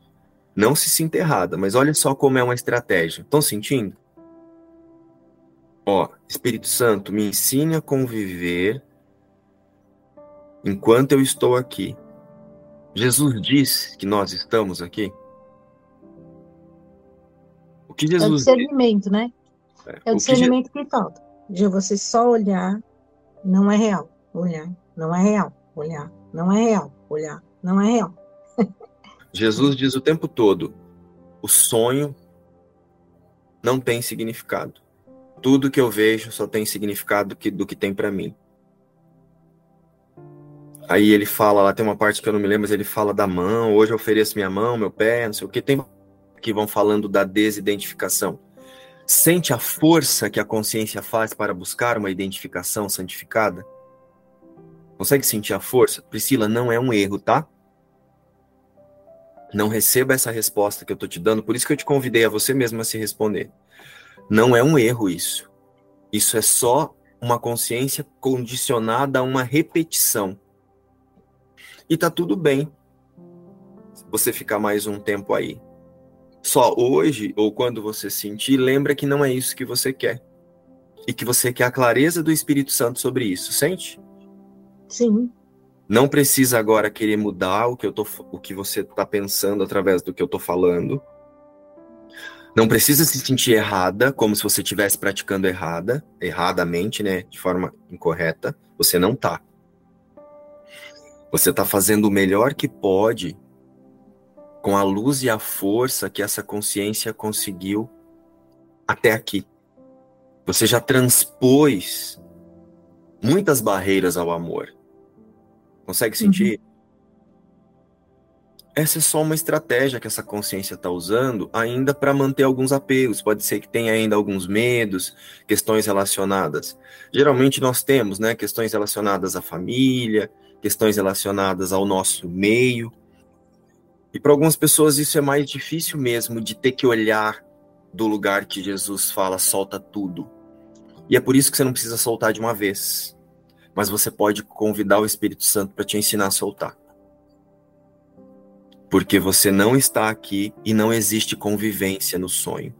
Não se sinta errada, mas olha só como é uma estratégia. Estão sentindo? Ó, Espírito Santo, me ensine a conviver enquanto eu estou aqui. Jesus disse que nós estamos aqui. O que Jesus é discernimento, né? É, é o, discernimento que... que falta. De você só olhar, não é real. Olhar, não é real. Olhar, não é real. Olhar, não é real. Jesus diz o tempo todo: o sonho não tem significado. Tudo que eu vejo só tem significado do que, do que tem para mim. Aí ele fala, lá tem uma parte que eu não me lembro, mas ele fala da mão, hoje eu ofereço minha mão, meu pé, não sei o que. Tem que vão falando da desidentificação. Sente a força que a consciência faz para buscar uma identificação santificada? Consegue sentir a força? Priscila, não é um erro, tá? Não receba essa resposta que eu tô te dando, por isso que eu te convidei a você mesmo a se responder. Não é um erro isso. Isso é só uma consciência condicionada a uma repetição. E tá tudo bem você ficar mais um tempo aí. Só hoje, ou quando você sentir, lembra que não é isso que você quer. E que você quer a clareza do Espírito Santo sobre isso, sente? Sim. Não precisa agora querer mudar o que, eu tô, o que você está pensando através do que eu estou falando. Não precisa se sentir errada, como se você estivesse praticando errada, erradamente, né, de forma incorreta. Você não tá. Você está fazendo o melhor que pode com a luz e a força que essa consciência conseguiu até aqui. Você já transpôs muitas barreiras ao amor. Consegue sentir? Uhum. Essa é só uma estratégia que essa consciência está usando ainda para manter alguns apegos. Pode ser que tenha ainda alguns medos, questões relacionadas. Geralmente nós temos, né, questões relacionadas à família, questões relacionadas ao nosso meio. E para algumas pessoas isso é mais difícil mesmo de ter que olhar do lugar que Jesus fala, solta tudo. E é por isso que você não precisa soltar de uma vez. Mas você pode convidar o Espírito Santo para te ensinar a soltar. Porque você não está aqui e não existe convivência no sonho.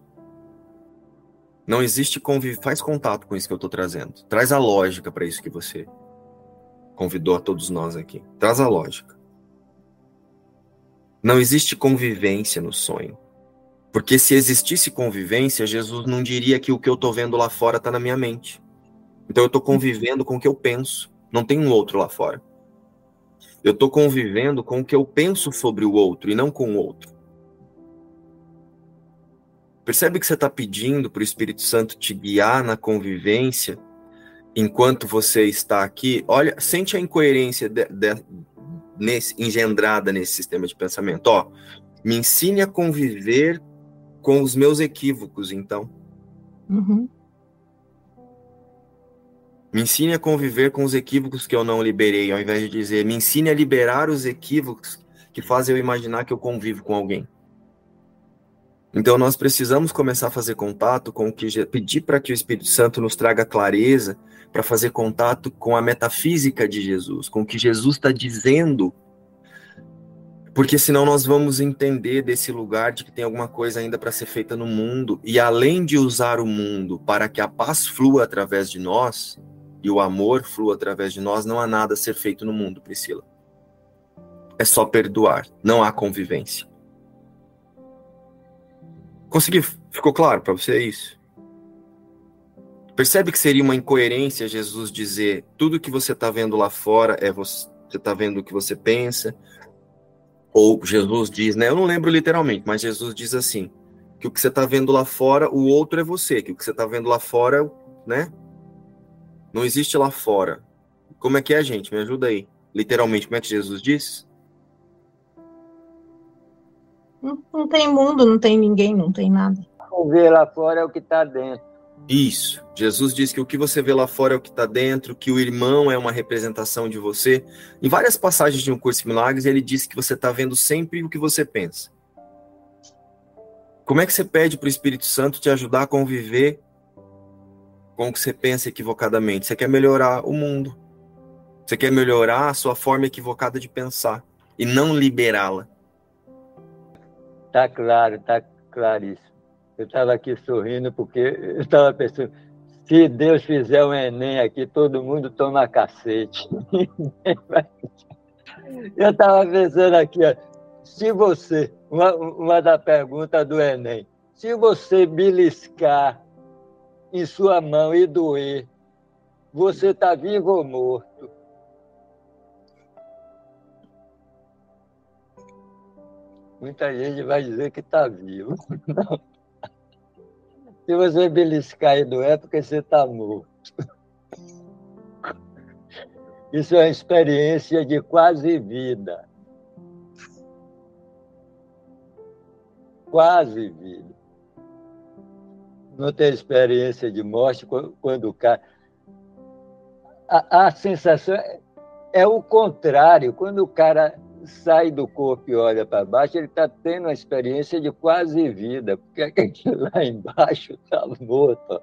Não existe convivência. Faz contato com isso que eu estou trazendo. Traz a lógica para isso que você convidou a todos nós aqui. Traz a lógica. Não existe convivência no sonho. Porque se existisse convivência, Jesus não diria que o que eu estou vendo lá fora está na minha mente. Então eu estou convivendo com o que eu penso. Não tem um outro lá fora. Eu estou convivendo com o que eu penso sobre o outro e não com o outro. Percebe que você está pedindo para o Espírito Santo te guiar na convivência enquanto você está aqui? Olha, sente a incoerência de, de, nesse, engendrada nesse sistema de pensamento. Ó, me ensine a conviver com os meus equívocos, então. Uhum. Me ensine a conviver com os equívocos que eu não liberei, ao invés de dizer, me ensine a liberar os equívocos que fazem eu imaginar que eu convivo com alguém. Então nós precisamos começar a fazer contato com o que pedir para que o Espírito Santo nos traga clareza para fazer contato com a metafísica de Jesus, com o que Jesus está dizendo porque senão nós vamos entender desse lugar de que tem alguma coisa ainda para ser feita no mundo, e além de usar o mundo para que a paz flua através de nós, e o amor flua através de nós, não há nada a ser feito no mundo, Priscila. É só perdoar, não há convivência. Consegui? Ficou claro para você isso? Percebe que seria uma incoerência Jesus dizer tudo que você está vendo lá fora é você está vendo o que você pensa, ou Jesus diz, né? Eu não lembro literalmente, mas Jesus diz assim: que o que você está vendo lá fora, o outro é você, que o que você está vendo lá fora, né? Não existe lá fora. Como é que é, gente? Me ajuda aí. Literalmente, como é que Jesus diz? Não, não tem mundo, não tem ninguém, não tem nada. O ver lá fora é o que está dentro. Isso. Jesus diz que o que você vê lá fora é o que está dentro, que o irmão é uma representação de você. Em várias passagens de um curso de milagres, ele diz que você está vendo sempre o que você pensa. Como é que você pede para o Espírito Santo te ajudar a conviver com que você pensa equivocadamente? Você quer melhorar o mundo. Você quer melhorar a sua forma equivocada de pensar e não liberá-la. Tá claro, tá claríssimo. Eu estava aqui sorrindo porque eu estava pensando, se Deus fizer um Enem aqui, todo mundo toma cacete. Eu estava pensando aqui, se você, uma, uma da pergunta do Enem, se você beliscar em sua mão e doer, você está vivo ou morto? Muita gente vai dizer que está vivo. Não. Se você beliscar e doer, é porque você está morto. Isso é uma experiência de quase vida. Quase vida. Não tem experiência de morte quando cara. A, a sensação é, é o contrário. Quando o cara sai do corpo e olha para baixo, ele está tendo uma experiência de quase vida, porque aquele lá embaixo está morto,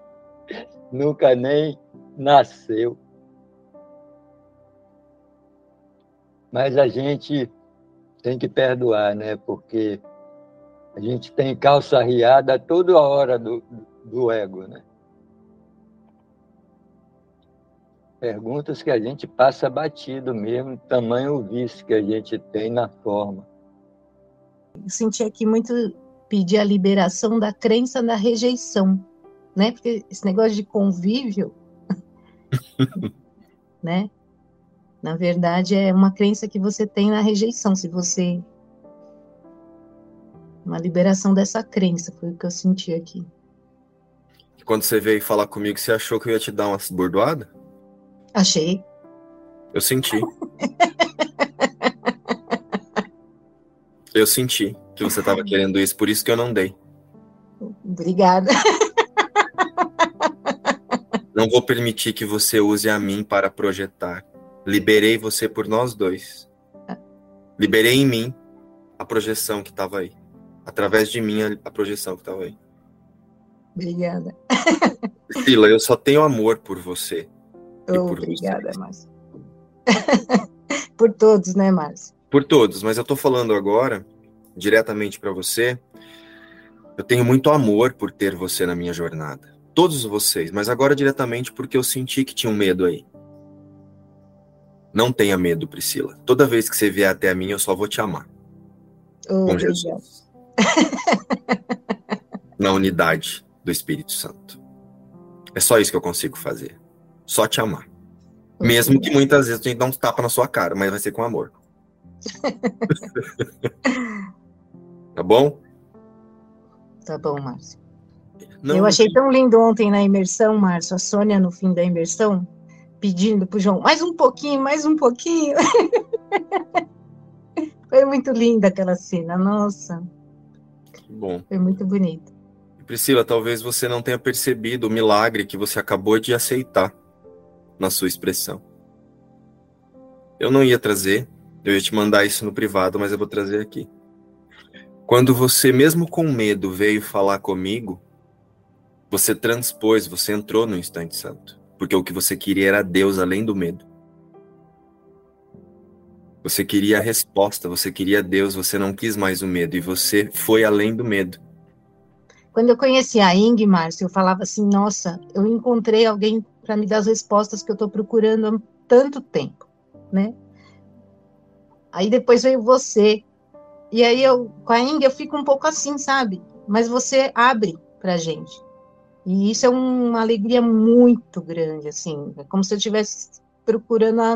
nunca nem nasceu. Mas a gente tem que perdoar, né? Porque a gente tem calça riada toda hora do, do ego, né? Perguntas que a gente passa batido mesmo, tamanho vício que a gente tem na forma. Eu senti aqui muito pedir a liberação da crença na rejeição, né? Porque esse negócio de convívio, né? Na verdade, é uma crença que você tem na rejeição. Se você. Uma liberação dessa crença, foi o que eu senti aqui. Quando você veio falar comigo, você achou que eu ia te dar uma bordoada? Achei. Eu senti. eu senti que você estava querendo isso, por isso que eu não dei. Obrigada. Não vou permitir que você use a mim para projetar. Liberei você por nós dois. Liberei em mim a projeção que estava aí. Através de mim, a projeção que estava aí. Obrigada. Priscila, eu só tenho amor por você. Oh, obrigada, Márcio. por todos, né, Márcio? Por todos, mas eu estou falando agora, diretamente para você. Eu tenho muito amor por ter você na minha jornada. Todos vocês, mas agora diretamente porque eu senti que tinha um medo aí. Não tenha medo, Priscila. Toda vez que você vier até a mim, eu só vou te amar. Oh, com Jesus. na unidade do Espírito Santo. É só isso que eu consigo fazer só te amar. Mesmo que muitas vezes a gente dá uns tapas na sua cara, mas vai ser com amor. tá bom? Tá bom, Márcio. Não, eu achei tão lindo ontem na imersão, Márcio, a Sônia no fim da imersão, pedindo pro João, mais um pouquinho, mais um pouquinho. Foi muito linda aquela cena, nossa. Que bom. Foi muito bonito. Priscila, talvez você não tenha percebido o milagre que você acabou de aceitar na sua expressão. Eu não ia trazer, eu ia te mandar isso no privado, mas eu vou trazer aqui. Quando você, mesmo com medo, veio falar comigo, você transpôs, você entrou no instante santo. Porque o que você queria era Deus além do medo. Você queria a resposta, você queria Deus, você não quis mais o medo e você foi além do medo. Quando eu conheci a Ing, Márcio, eu falava assim: nossa, eu encontrei alguém para me dar as respostas que eu estou procurando há tanto tempo, né? Aí depois veio você. E aí eu, com a Ing, eu fico um pouco assim, sabe? Mas você abre para gente. E isso é uma alegria muito grande, assim. É como se eu estivesse procurando há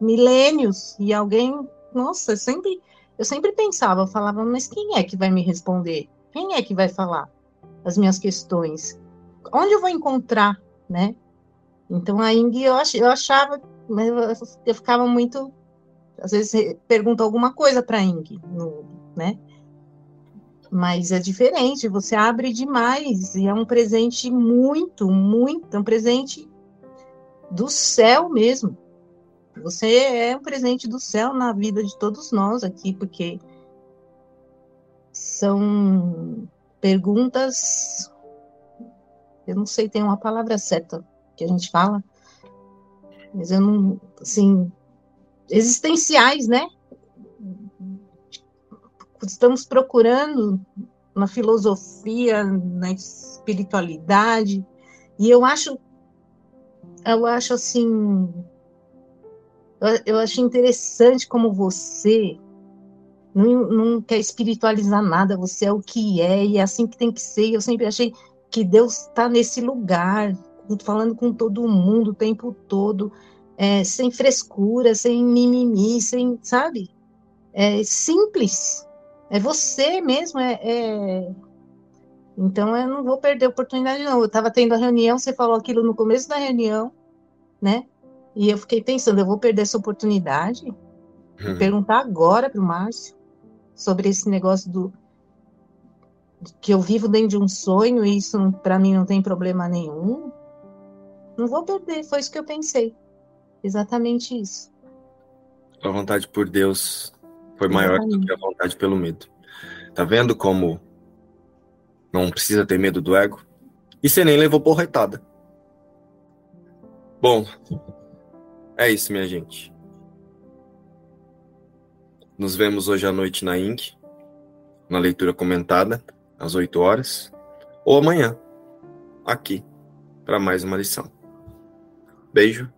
milênios e alguém, nossa, sempre, eu sempre pensava, falava, mas quem é que vai me responder? Quem é que vai falar as minhas questões? Onde eu vou encontrar, né? Então a Ing, eu, ach, eu achava, mas eu, ficava muito, às vezes pergunto alguma coisa para Ing, né? Mas é diferente, você abre demais e é um presente muito, muito, é um presente do céu mesmo. Você é um presente do céu na vida de todos nós aqui, porque são perguntas. Eu não sei, tem uma palavra certa que a gente fala, mas eu não. Assim, existenciais, né? estamos procurando na filosofia, na espiritualidade, e eu acho, eu acho assim, eu, eu acho interessante como você não, não quer espiritualizar nada, você é o que é, e é assim que tem que ser. Eu sempre achei que Deus está nesse lugar, falando com todo mundo o tempo todo, é, sem frescura, sem mimimi, sem, sabe? É simples. É você mesmo, é, é... Então eu não vou perder a oportunidade, não. Eu estava tendo a reunião, você falou aquilo no começo da reunião, né? E eu fiquei pensando, eu vou perder essa oportunidade? Hum. Perguntar agora para o Márcio sobre esse negócio do que eu vivo dentro de um sonho e isso para mim não tem problema nenhum. Não vou perder, foi isso que eu pensei. Exatamente isso. A vontade por Deus foi maior do que a vontade pelo medo. Tá vendo como não precisa ter medo do ego? E você nem levou porretada. Bom, é isso, minha gente. Nos vemos hoje à noite na Inc, na leitura comentada, às 8 horas, ou amanhã, aqui, para mais uma lição. Beijo